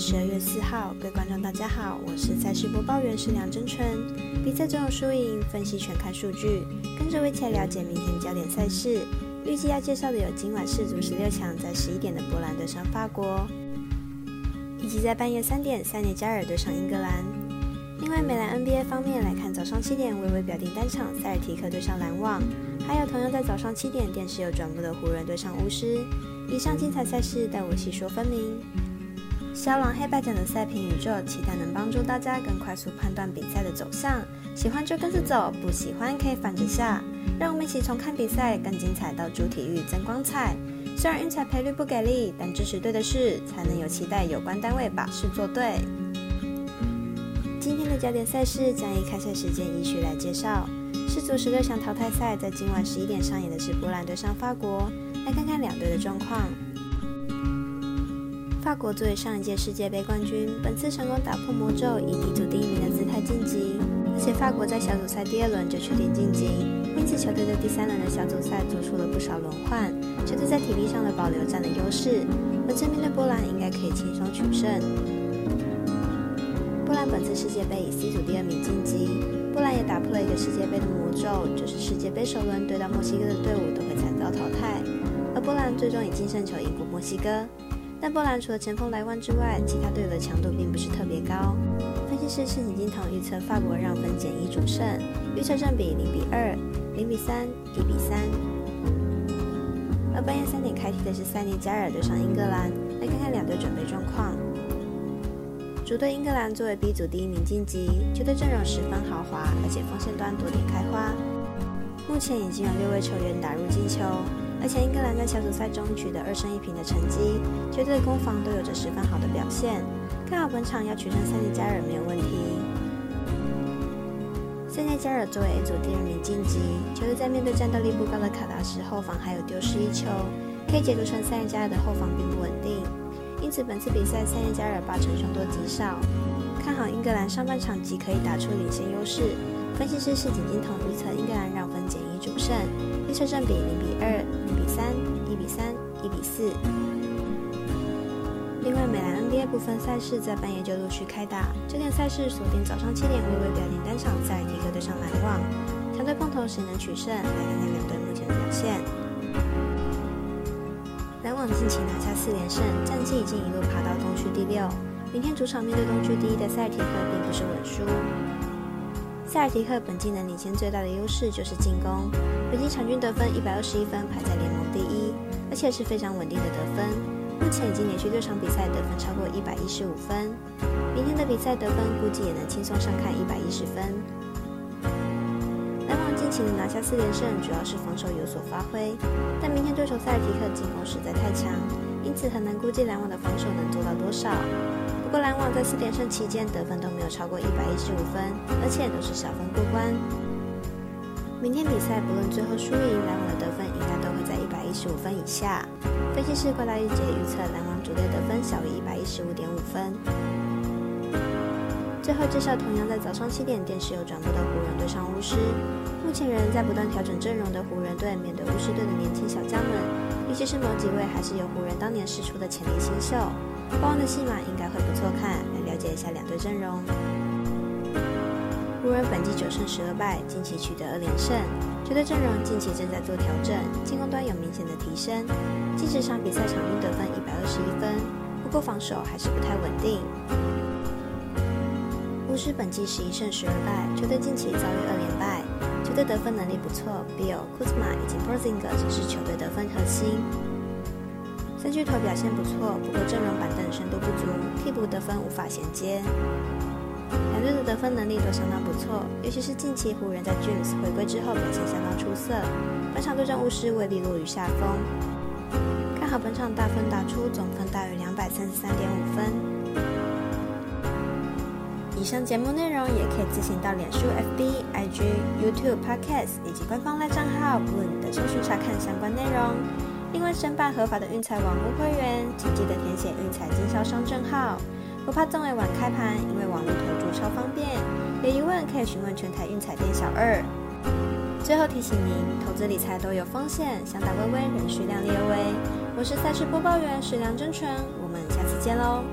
十二月四号，各位观众大家好，我是赛事播报员是梁真纯。比赛总有输赢，分析全看数据，跟着我一起来了解明天焦点赛事。预计要介绍的有今晚世足十六强，在十一点的波兰对上法国，以及在半夜三点塞内加尔对上英格兰。另外，美兰 NBA 方面来看，早上七点微微表定单场塞尔提克对上篮网，还有同样在早上七点电视有转播的湖人对上巫师。以上精彩赛事，待我细说分明。小狼黑白奖的赛评宇宙，期待能帮助大家更快速判断比赛的走向。喜欢就跟着走，不喜欢可以反着下。让我们一起从看比赛更精彩到主体育增光彩。虽然运彩赔率不给力，但支持对的事，才能有期待有关单位把事做对。今天的焦点赛事将以开赛时间依序来介绍。世足十六强淘汰赛在今晚十一点上演的是波兰对上法国，来看看两队的状况。法国作为上一届世界杯冠军，本次成功打破魔咒，以 D 组第一名的姿态晋级。而且法国在小组赛第二轮就确定晋级，因此球队在第三轮的小组赛做出了不少轮换，球队在体力上的保留占了优势。本次面对波兰，应该可以轻松取胜。波兰本次世界杯以 C 组第二名晋级，波兰也打破了一个世界杯的魔咒，就是世界杯首轮对到墨西哥的队伍都会惨遭淘汰，而波兰最终以净胜球赢过墨西哥。但波兰除了前锋莱万之外，其他队友的强度并不是特别高。分析师赤井金童预测法国让分减一主胜，预测占比零比二、零比三、一比三。而半夜三点开踢的是塞内加尔对上英格兰，来看看两队准备状况。主队英格兰作为 B 组第一名晋级，球队阵容十分豪华，而且锋线端多点开花。目前已经有六位球员打入进球。而且英格兰在小组赛中取得二胜一平的成绩，球队的攻防都有着十分好的表现。看好本场要取胜塞内加尔没有问题。塞内加尔作为 A 组第二名晋级，球队在面对战斗力不高的卡达时后防还有丢失一球，可以解读成塞内加尔的后防并不稳定。因此本次比赛塞内加尔八成凶多吉少，看好英格兰上半场即可以打出领先优势。分析师是井金童预测英格兰让分减一主胜，预测正比零比二、零比三、一比三、一比四。另外，美兰 NBA 部分赛事在半夜就陆续开打，这点赛事锁定早上七点微微表定单场赛，迪克对上篮网，强队碰头谁能取胜？来看看两队目前的表现。篮网近期拿下四连胜，战绩已经一路爬到东区第六，明天主场面对东区第一的赛提克，并不是稳输。塞尔提克本季能领先最大的优势就是进攻，本季场均得分一百二十一分，排在联盟第一，而且是非常稳定的得分。目前已经连续六场比赛得分超过一百一十五分，明天的比赛得分估计也能轻松上看一百一十分。篮网近期能拿下四连胜，主要是防守有所发挥，但明天对手塞尔提克进攻实在太强，因此很难估计篮网的防守能做到多少。不过篮网在四连胜期间得分都没有超过一百一十五分，而且都是小分过关。明天比赛不论最后输赢，篮网的得分应该都会在一百一十五分以下。分析师郭大玉姐预测篮网主队得分小于一百一十五点五分。最后介绍同样在早上七点电视有转播的湖人对上巫师。目前仍在不断调整阵容的湖人队面对巫师队的年轻小将们，尤其是某几位还是由湖人当年试出的潜力新秀。国王的戏码应该会不错看，来了解一下两队阵容。湖人本季九胜十二败，近期取得二连胜，球队阵容近期正在做调整，进攻端有明显的提升。近十场比赛场均得分一百二十一分，不过防守还是不太稳定。巫师本季十一胜十二败，球队近期遭遇二连败，球队得分能力不错，Bill、Kuzma 以及 Porzinger 则是球队得分核心。三巨头表现不错，不过阵容板凳深度不足，替补得分无法衔接。两队的得分能力都相当不错，尤其是近期湖人，在 James 回归之后表现相当出色。本场对阵巫师未必落于下风，看好本场大分打出，总分大于两百三十三点五分。以上节目内容也可以自行到脸书、FB、IG、YouTube、Podcast 以及官方赖账号 Boon 的搜寻查看相关内容。另外，申办合法的运彩网络会员，请记得填写运彩经销商证号。不怕中尾晚开盘，因为网络投注超方便。有疑问可以询问全台运彩店小二。最后提醒您，投资理财都有风险，想打微微仍需量力而为。我是赛事播报员史梁真纯，我们下次见喽。